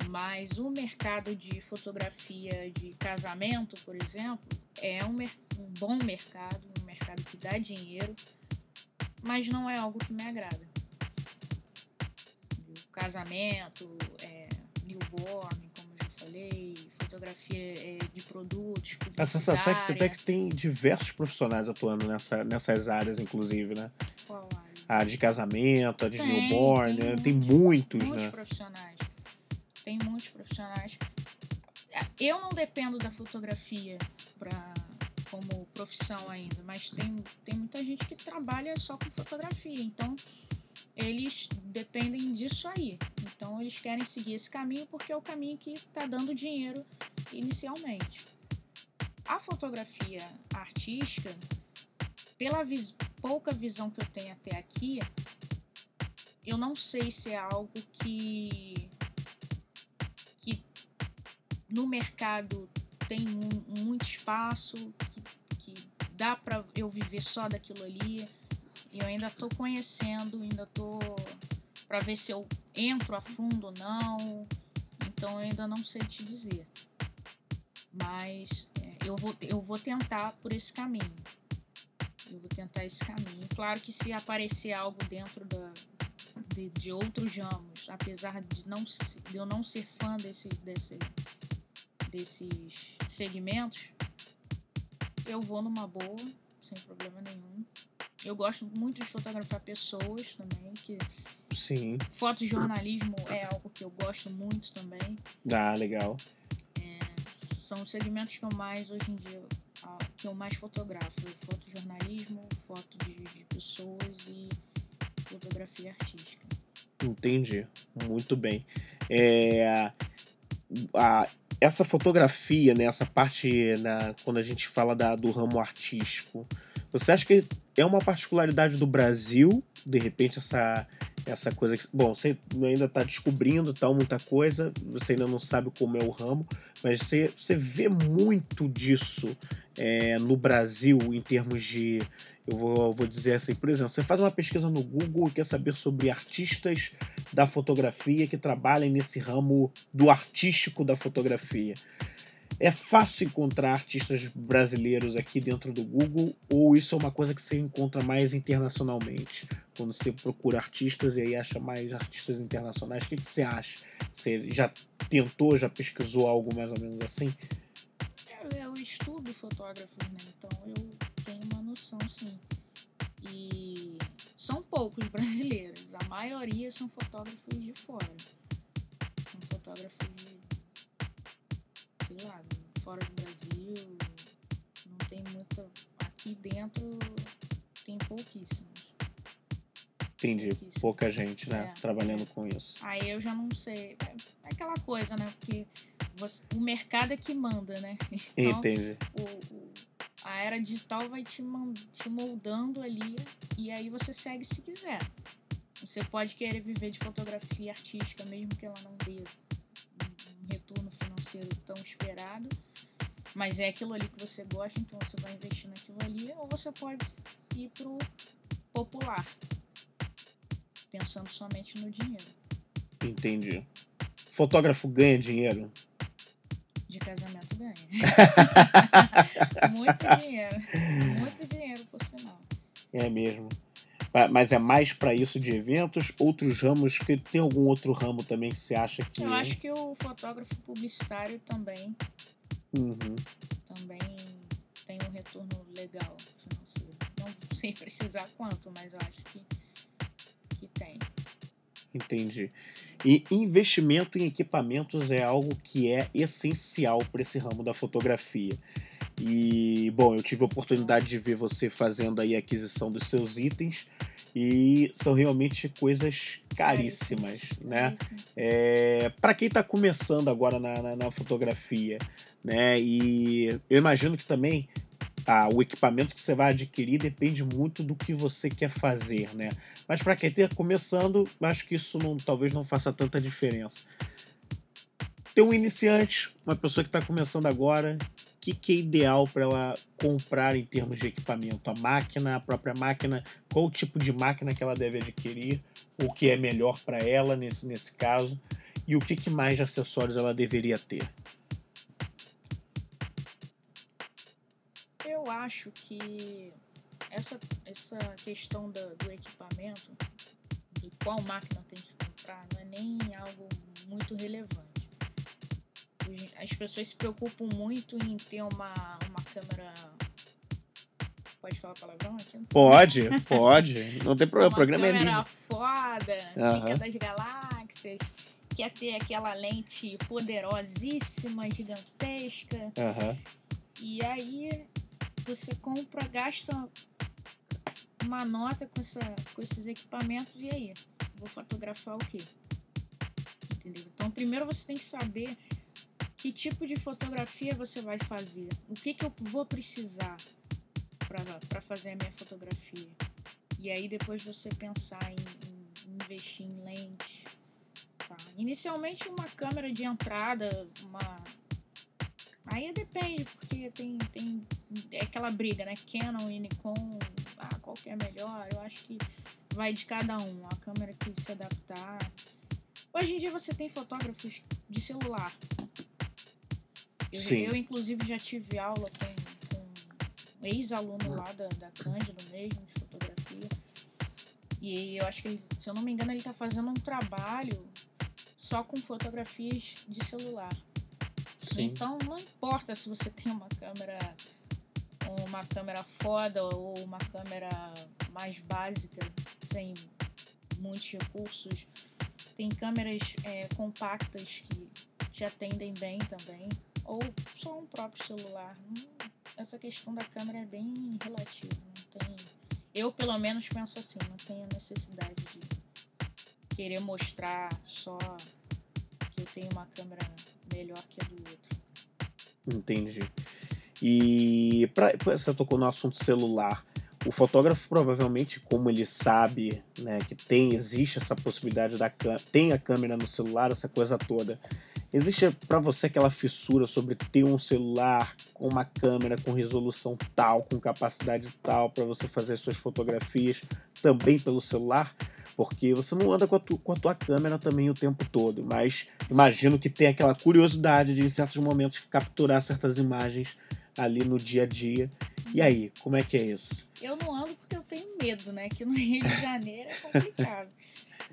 Mas o mercado de fotografia de casamento, por exemplo, é um, um bom mercado, um mercado que dá dinheiro, mas não é algo que me agrada. Casamento, é, newborn, como eu já falei, fotografia é, de produtos. A sensação é que você tem que tem diversos profissionais atuando nessa, nessas áreas, inclusive, né? Qual área? A de casamento, a de tem, newborn, tem, né? tem muitos, muitos né? profissionais. Tem muitos profissionais. Eu não dependo da fotografia pra, como profissão ainda, mas tem, tem muita gente que trabalha só com fotografia. Então, eles dependem disso aí. Então eles querem seguir esse caminho porque é o caminho que está dando dinheiro inicialmente. a fotografia artística, pela vis pouca visão que eu tenho até aqui, eu não sei se é algo que, que no mercado tem muito espaço, que, que dá para eu viver só daquilo ali. E eu ainda estou conhecendo, ainda estou para ver se eu entro a fundo ou não. Então eu ainda não sei te dizer. Mas é, eu, vou, eu vou tentar por esse caminho. Eu vou tentar esse caminho. Claro que se aparecer algo dentro da, de, de outros ramos, apesar de, não, de eu não ser fã desse, desse, desses segmentos, eu vou numa boa, sem problema nenhum. Eu gosto muito de fotografar pessoas também, que Sim. Fotojornalismo é algo que eu gosto muito também. Ah, legal. É, são os segmentos que eu mais, hoje em dia, que eu mais fotografo. Fotojornalismo, foto de, de pessoas e fotografia artística. Entendi. Muito bem. É, a, essa fotografia, né, essa parte na, quando a gente fala da, do ramo artístico, você acha que é uma particularidade do Brasil, de repente, essa, essa coisa que. Bom, você ainda está descobrindo tal, muita coisa, você ainda não sabe como é o ramo, mas você, você vê muito disso é, no Brasil em termos de. Eu vou, vou dizer assim, por exemplo, você faz uma pesquisa no Google e quer saber sobre artistas da fotografia que trabalhem nesse ramo do artístico da fotografia. É fácil encontrar artistas brasileiros aqui dentro do Google ou isso é uma coisa que você encontra mais internacionalmente? Quando você procura artistas e aí acha mais artistas internacionais, o que, que você acha? Você já tentou, já pesquisou algo mais ou menos assim? Eu, eu estudo fotógrafos, né? Então eu tenho uma noção, sim. E são poucos brasileiros. A maioria são fotógrafos de fora. São fotógrafos lá, fora do Brasil, não tem muita. Aqui dentro tem pouquíssimos. Entendi. Pouquíssimos. Pouca gente, né? É, trabalhando com isso. Aí eu já não sei. É, é aquela coisa, né? Porque você, o mercado é que manda, né? Então, Entendi. O, o, a era digital vai te, te moldando ali e aí você segue se quiser. Você pode querer viver de fotografia artística, mesmo que ela não dê um retorno financeiro tão esperado, mas é aquilo ali que você gosta, então você vai investir naquilo ali, ou você pode ir pro popular, pensando somente no dinheiro. Entendi. Fotógrafo ganha dinheiro? De casamento ganha. muito dinheiro. Muito dinheiro, por sinal. É mesmo. Mas é mais para isso de eventos? Outros ramos? Que tem algum outro ramo também que você acha que. Eu acho que o fotógrafo publicitário também. Uhum. Também tem um retorno legal. Não sei precisar quanto, mas eu acho que, que tem. Entendi. E investimento em equipamentos é algo que é essencial para esse ramo da fotografia. E, bom, eu tive a oportunidade de ver você fazendo aí a aquisição dos seus itens e são realmente coisas caríssimas, né? É, para quem está começando agora na, na, na, fotografia, né? E eu imagino que também ah, o equipamento que você vai adquirir depende muito do que você quer fazer, né? Mas para quem está começando, acho que isso não, talvez não faça tanta diferença. Tem um iniciante, uma pessoa que está começando agora, que, que é ideal para ela comprar em termos de equipamento? A máquina, a própria máquina, qual o tipo de máquina que ela deve adquirir, o que é melhor para ela nesse, nesse caso, e o que, que mais de acessórios ela deveria ter? Eu acho que essa, essa questão do, do equipamento, de qual máquina tem que comprar, não é nem algo muito relevante as pessoas se preocupam muito em ter uma, uma câmera. Pode falar palavrão aqui? Pode, pode. Não tem problema. o programa é. Uma foda, uhum. das galáxias. Quer ter aquela lente poderosíssima, gigantesca. E aí você compra, gasta uma nota com, essa, com esses equipamentos e aí? Vou fotografar o quê? Entendeu? Então primeiro você tem que saber que tipo de fotografia você vai fazer? O que, que eu vou precisar para fazer a minha fotografia? E aí depois você pensar em, em investir em lente. Tá? Inicialmente uma câmera de entrada, uma. Aí depende, porque tem, tem é aquela briga, né? Canon e Nikon, ah, qual que é melhor? Eu acho que vai de cada um, a câmera que se adaptar. Hoje em dia você tem fotógrafos de celular. Eu, Sim. eu inclusive, já tive aula com, com um ex-aluno lá da, da Cândido mesmo, de fotografia. E eu acho que, ele, se eu não me engano, ele está fazendo um trabalho só com fotografias de celular. Sim. Então não importa se você tem uma câmera uma câmera foda ou uma câmera mais básica, sem muitos recursos. Tem câmeras é, compactas que te atendem bem também, ou só um próprio celular. Hum, essa questão da câmera é bem relativa. Não tem, eu, pelo menos, penso assim: não tenho necessidade de querer mostrar só que eu tenho uma câmera melhor que a do outro. Entendi. E pra, você tocou no assunto celular. O fotógrafo provavelmente, como ele sabe, né, que tem existe essa possibilidade da tem a câmera no celular, essa coisa toda. Existe para você aquela fissura sobre ter um celular com uma câmera com resolução tal, com capacidade tal para você fazer suas fotografias também pelo celular? Porque você não anda com a, tu, com a tua câmera também o tempo todo, mas imagino que tem aquela curiosidade de em certos momentos capturar certas imagens ali no dia a dia. E aí, como é que é isso? Eu não ando porque eu tenho medo, né? Que no Rio de Janeiro é complicado.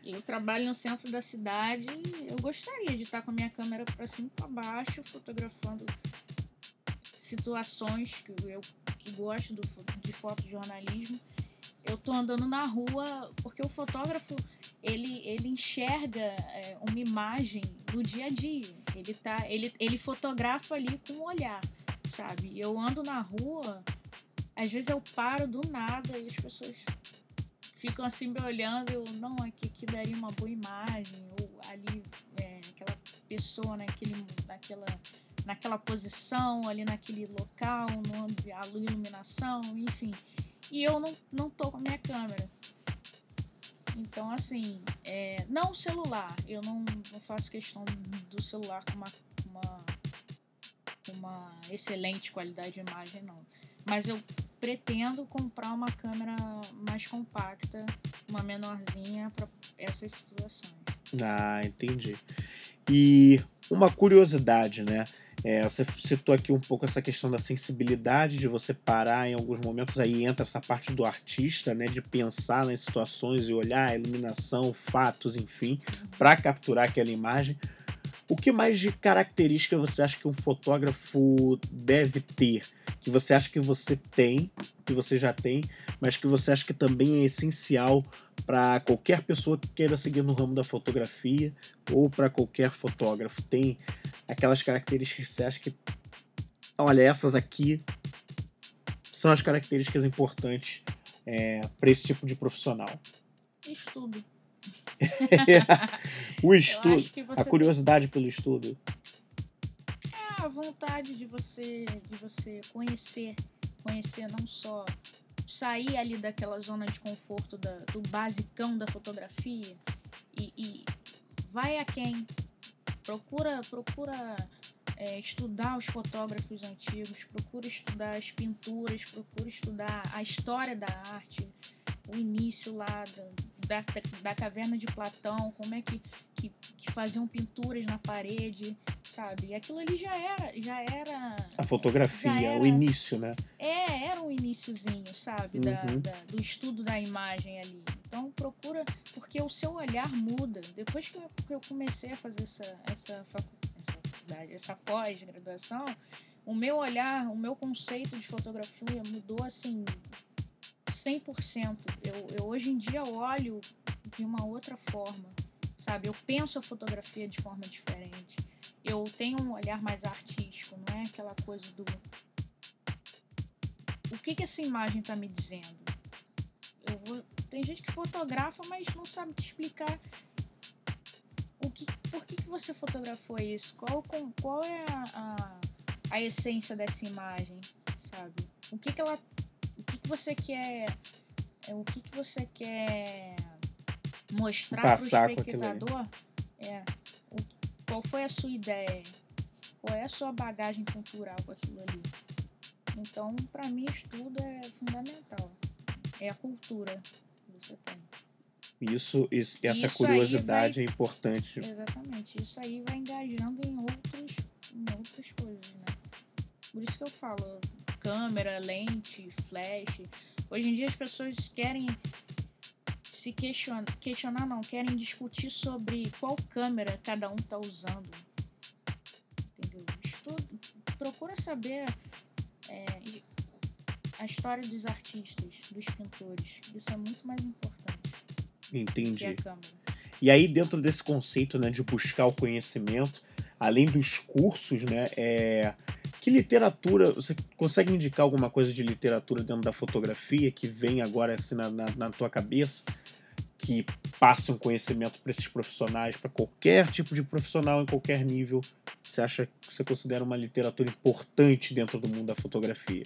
eu trabalho no centro da cidade eu gostaria de estar com a minha câmera para cima e para baixo, fotografando situações que eu que gosto do, de fotojornalismo. Eu tô andando na rua porque o fotógrafo ele, ele enxerga é, uma imagem do dia a dia. Ele, tá, ele, ele fotografa ali com o olhar sabe? Eu ando na rua, às vezes eu paro do nada e as pessoas ficam assim me olhando, não, aqui, aqui daria uma boa imagem, ou ali é, aquela pessoa naquele, naquela, naquela posição, ali naquele local, no, a iluminação, enfim. E eu não, não tô com a minha câmera. Então, assim, é, não o celular, eu não, não faço questão do celular com uma, uma uma excelente qualidade de imagem, não. Mas eu pretendo comprar uma câmera mais compacta, uma menorzinha para essas situações. Ah, entendi. E uma curiosidade, né? É, você citou aqui um pouco essa questão da sensibilidade, de você parar em alguns momentos, aí entra essa parte do artista, né? De pensar nas situações e olhar a iluminação, fatos, enfim, para capturar aquela imagem. O que mais de característica você acha que um fotógrafo deve ter? Que você acha que você tem, que você já tem, mas que você acha que também é essencial para qualquer pessoa que queira seguir no ramo da fotografia ou para qualquer fotógrafo? Tem aquelas características que você acha que. Olha, essas aqui são as características importantes é, para esse tipo de profissional. Estudo. o estudo, a curiosidade pelo estudo. É a vontade de você, de você conhecer, conhecer não só sair ali daquela zona de conforto da, do basicão da fotografia e, e vai a quem procura procura é, estudar os fotógrafos antigos, procura estudar as pinturas, procura estudar a história da arte, o início lá da, da, da caverna de Platão, como é que, que, que, faziam pinturas na parede, sabe? E aquilo ali já era. Já era a fotografia, era, o início, né? É, era um iníciozinho, sabe? Uhum. Da, da, do estudo da imagem ali. Então procura, porque o seu olhar muda. Depois que eu, que eu comecei a fazer essa, essa, essa, essa pós-graduação, o meu olhar, o meu conceito de fotografia mudou assim 100%. Eu, eu hoje em dia olho de uma outra forma, sabe? Eu penso a fotografia de forma diferente. Eu tenho um olhar mais artístico, não é aquela coisa do. O que, que essa imagem está me dizendo? Vou... Tem gente que fotografa, mas não sabe te explicar o que por que, que você fotografou isso? Qual, com, qual é a, a, a essência dessa imagem, sabe? O que, que ela. O que, você quer. é, O que, que você quer mostrar aquilo ali. espectador? É. O- qual foi a sua ideia? Qual é a sua bagagem cultural com aquilo ali? Então, para mim, estudo é fundamental. É a cultura que você tem. Isso, isso essa Isso curiosidade vai- é importante. Exatamente. Isso aí vai engajando em outros, em outras coisas, né? Por isso que eu falo, câmera, lente, flash. Hoje em dia as pessoas querem se questionar, questionar não, querem discutir sobre qual câmera cada um tá usando. Entendeu? Estudo, procura saber é, a história dos artistas, dos pintores. Isso é muito mais importante que Entendi. a câmera. E aí, dentro desse conceito né, de buscar o conhecimento, além dos cursos, né, é... que literatura, você consegue indicar alguma coisa de literatura dentro da fotografia que vem agora assim na, na, na tua cabeça, que passe um conhecimento para esses profissionais, para qualquer tipo de profissional em qualquer nível? Você acha que você considera uma literatura importante dentro do mundo da fotografia?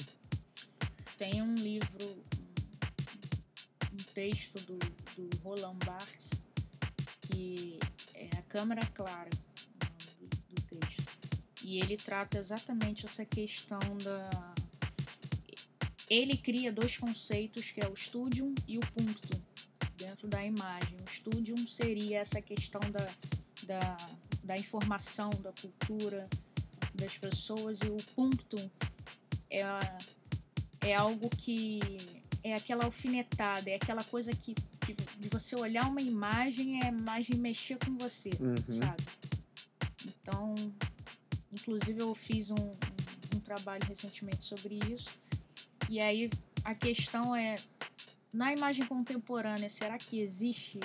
Tem um livro, um, texto do, do Roland Barthes, que é A Câmara Clara, E ele trata exatamente essa questão da. Ele cria dois conceitos, que é o studium e o punctum, dentro da imagem. O studium seria essa questão da, da, da informação, da cultura das pessoas, e o punctum é é algo que é aquela alfinetada, é aquela coisa que, que de você olhar uma imagem é a imagem mexer com você, Uhum. sabe? Então, inclusive eu fiz um, um, trabalho recentemente sobre isso. E aí a questão é na imagem contemporânea, será que existe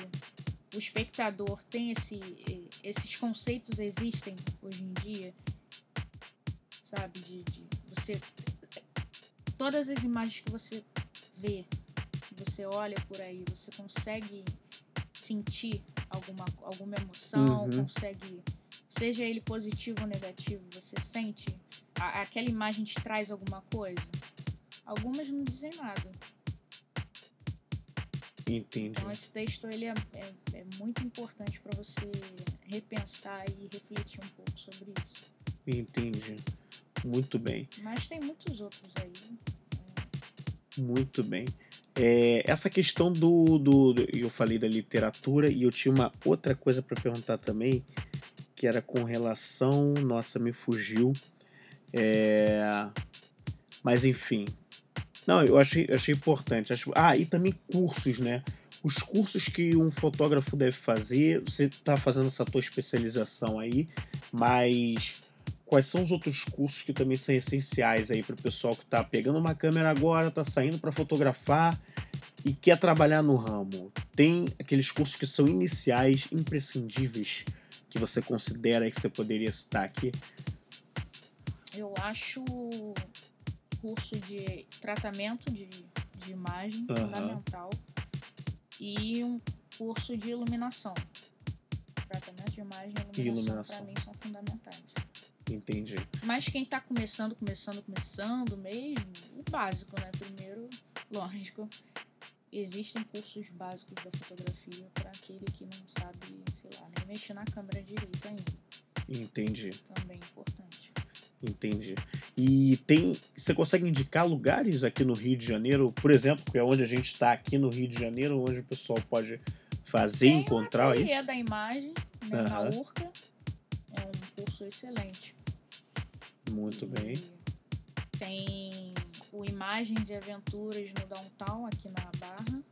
o espectador tem esse esses conceitos existem hoje em dia? Sabe, de, de você todas as imagens que você vê, que você olha por aí, você consegue sentir alguma, alguma emoção, Uhum. consegue, seja ele positivo ou negativo, você sente? A- aquela imagem te traz alguma coisa? Algumas não dizem nada. Entendi. Então esse texto ele é, é, é muito importante para você repensar e refletir um pouco sobre isso. Entendi. Muito bem. Mas tem muitos outros aí. Muito bem. É, essa questão do, do, do- Eu falei da literatura e eu tinha uma outra coisa para perguntar também, que era com relação. Nossa, me fugiu. É, mas enfim. Não, eu achei, achei importante. Ah, e também cursos, né? Os cursos que um fotógrafo deve fazer. Você está fazendo essa tua especialização aí, mas quais são os outros cursos que também são essenciais aí para o pessoal que está pegando uma câmera agora, está saindo para fotografar e quer trabalhar no ramo? Tem aqueles cursos que são iniciais, imprescindíveis, que você considera que você poderia citar aqui? Eu acho curso de tratamento de, de imagem Aham. fundamental e um curso de iluminação. Tratamento de imagem e iluminação, iluminação. para mim são fundamentais. Entendi. Mas quem tá começando, começando, começando mesmo, o básico, né? Primeiro, lógico, existem cursos básicos da fotografia para aquele que não sabe, sei lá, nem mexer na câmera direito ainda. Entendi. Também é importante. Entendi. E tem. Você consegue indicar lugares aqui no Rio de Janeiro, por exemplo, que é onde a gente está aqui no Rio de Janeiro, onde o pessoal pode fazer, Tem encontrar o isso? da imagem, né, na Aham. URCA. É um curso excelente. Muito bem. E Tem o Imagens e Aventuras no Downtown, aqui na Barra.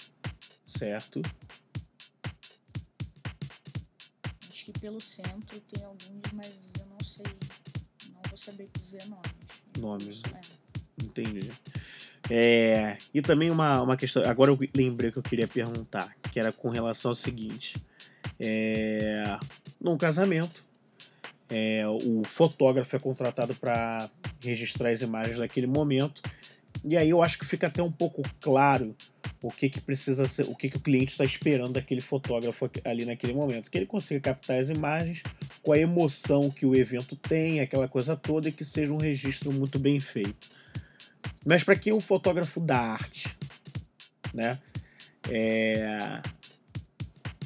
Certo. Acho que pelo centro tem alguns, mas eu não sei. Não vou saber dizer nomes. Nomes. É. Entendi. É, e também uma, uma questão. Agora eu lembrei que eu queria perguntar, que era com relação ao seguinte: é, num casamento, é, o fotógrafo é contratado para registrar as imagens daquele momento, e aí eu acho que fica até um pouco claro o que que precisa ser, o que que o cliente está esperando daquele fotógrafo ali naquele momento, que ele consiga captar as imagens com a emoção que o evento tem, aquela coisa toda e que seja um registro muito bem feito. Mas para quem é um fotógrafo da arte, né? É...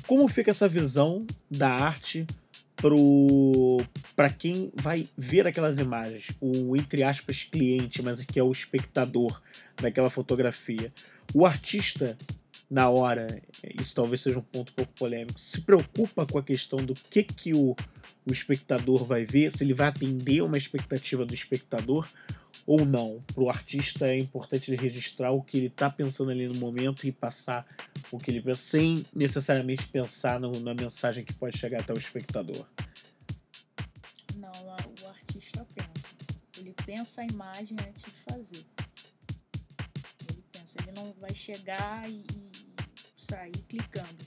Como fica essa visão da arte para quem vai ver aquelas imagens, o entre aspas cliente, mas que é o espectador daquela fotografia. O artista na hora, isso talvez seja um ponto um pouco polêmico, se preocupa com a questão do que, que o, o espectador vai ver, se ele vai atender uma expectativa do espectador ou não. Para o artista é importante registrar o que ele está pensando ali no momento e passar o que ele pensa, sem necessariamente pensar no, na mensagem que pode chegar até o espectador. O artista pensa. Ele pensa a imagem antes de fazer. Ele pensa, ele não vai chegar e, e sair clicando.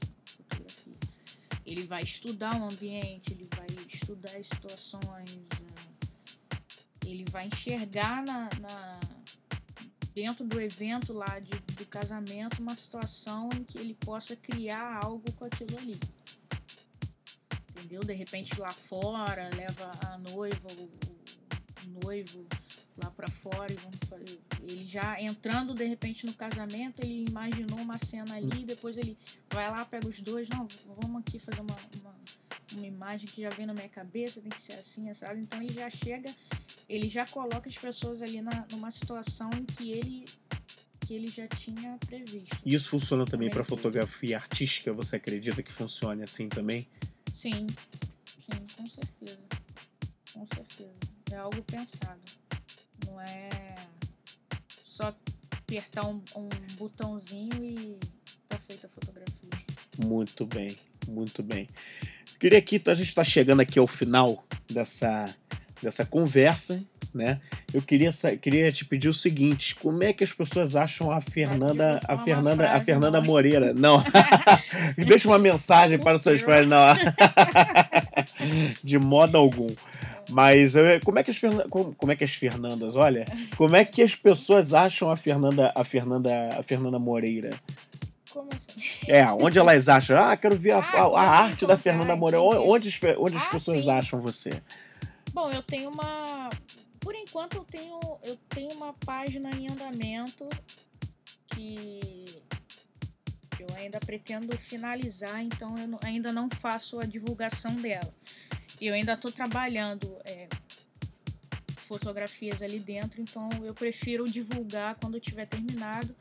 Ele vai estudar o ambiente, ele vai estudar as situações ele vai enxergar na, na dentro do evento lá de, do casamento uma situação em que ele possa criar algo com aquilo ali. Entendeu? De repente lá fora, leva a noiva, o, o noivo lá para fora e vamos fazer. Ele já entrando de repente no casamento, ele imaginou uma cena ali, depois ele vai lá, pega os dois, não, vamos aqui fazer uma, uma, uma imagem que já vem na minha cabeça, tem que ser assim, sabe? Então ele já chega ele já coloca as pessoas ali na, numa situação em que ele que ele já tinha previsto. Isso funciona também para fotografia artística? Você acredita que funcione assim também? Sim, sim, com certeza, com certeza. É algo pensado. Não é só apertar um, um botãozinho e tá feita a fotografia. Muito bem, muito bem. Queria aqui, a gente está chegando aqui ao final dessa dessa conversa, né? Eu queria, queria te pedir o seguinte: como é que as pessoas acham a Fernanda, a Fernanda, a Fernanda Moreira? Não. Deixa uma mensagem para os seus pais, não. De modo algum. Mas como é que as como, como é que as Fernandas, olha, como é que as pessoas acham a Fernanda, a Fernanda, a Fernanda Moreira? Como assim? É, onde elas acham? Ah, quero ver a, ah, a, a arte da Fernanda Moreira. Onde, onde as ah, pessoas acham você? Bom, eu tenho uma. Enquanto eu tenho, eu tenho uma página em andamento que eu ainda pretendo finalizar, então eu ainda não faço a divulgação dela. Eu ainda estou trabalhando é, fotografias ali dentro, então eu prefiro divulgar quando tiver terminado.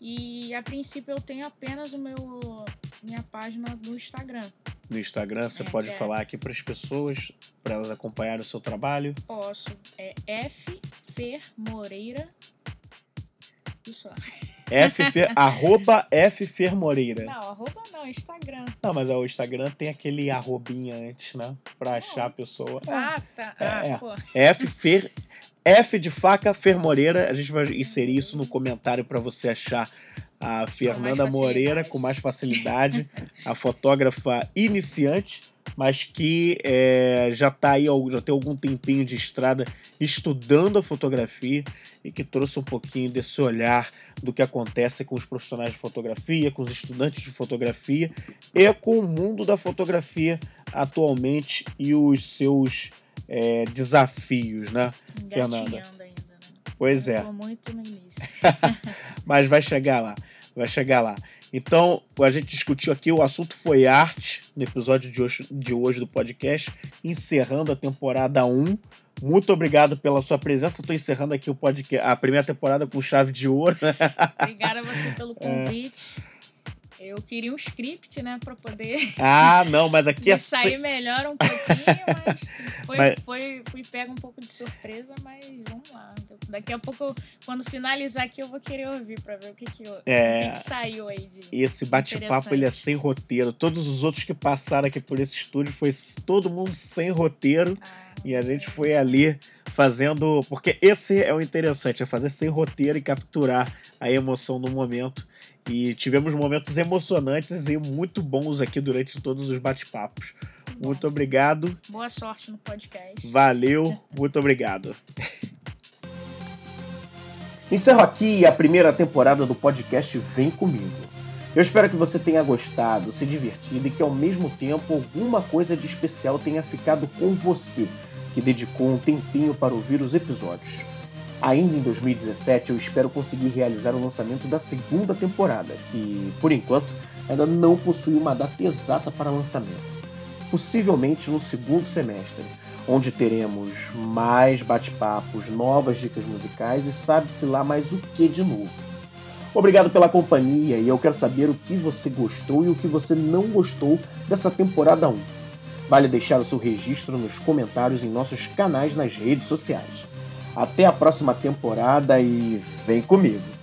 E a princípio eu tenho apenas o meu minha página no Instagram no Instagram, você é, pode é. falar aqui para as pessoas, para elas acompanharem o seu trabalho? Posso. É F Fer Moreira. Isso. F Fer, arroba F Fer Moreira. Não, arroba não, Instagram. Não, mas o Instagram tem aquele arrobinha antes, né? Pra achar a pessoa. Ah, tá. É, ah, é. Pô. F Fer. F de faca, Fer Moreira. A gente vai inserir isso no comentário para você achar a Fernanda Moreira com mais facilidade, a fotógrafa iniciante, mas que é, já está aí, já tem algum tempinho de estrada estudando a fotografia e que trouxe um pouquinho desse olhar do que acontece com os profissionais de fotografia, com os estudantes de fotografia e com o mundo da fotografia atualmente e os seus é, desafios, né, Fernanda? Ainda, né? Pois é. muito no início. Mas vai chegar lá vai chegar lá. Então, a gente discutiu aqui, o assunto foi arte no episódio de hoje, de hoje do podcast, encerrando a temporada 1. Muito obrigado pela sua presença. Estou encerrando aqui o podcast, a primeira temporada com chave de ouro. Obrigada a você pelo é. convite. É. Eu queria um script, né, para poder. Ah, não, mas aqui é. sair melhor um pouquinho, mas foi, mas... Foi, fui pego um pouco de surpresa, mas vamos lá. Daqui a pouco, quando finalizar aqui, eu vou querer ouvir para ver o que, que, é... o que, que saiu aí de. Esse bate-papo ele é sem roteiro. Todos os outros que passaram aqui por esse estúdio foi todo mundo sem roteiro. Ah, e a gente foi ali fazendo. Porque esse é o interessante, é fazer sem roteiro e capturar a emoção do momento. E tivemos momentos emocionantes e muito bons aqui durante todos os bate-papos. Muito obrigado. Boa sorte no podcast. Valeu, muito obrigado. Encerro aqui a primeira temporada do podcast Vem Comigo. Eu espero que você tenha gostado, se divertido e que ao mesmo tempo alguma coisa de especial tenha ficado com você, que dedicou um tempinho para ouvir os episódios. Ainda em 2017 eu espero conseguir realizar o lançamento da segunda temporada, que, por enquanto, ainda não possui uma data exata para lançamento. Possivelmente no segundo semestre, onde teremos mais bate-papos, novas dicas musicais e sabe-se lá mais o que de novo. Obrigado pela companhia e eu quero saber o que você gostou e o que você não gostou dessa temporada 1. Vale deixar o seu registro nos comentários em nossos canais nas redes sociais. Até a próxima temporada e vem comigo!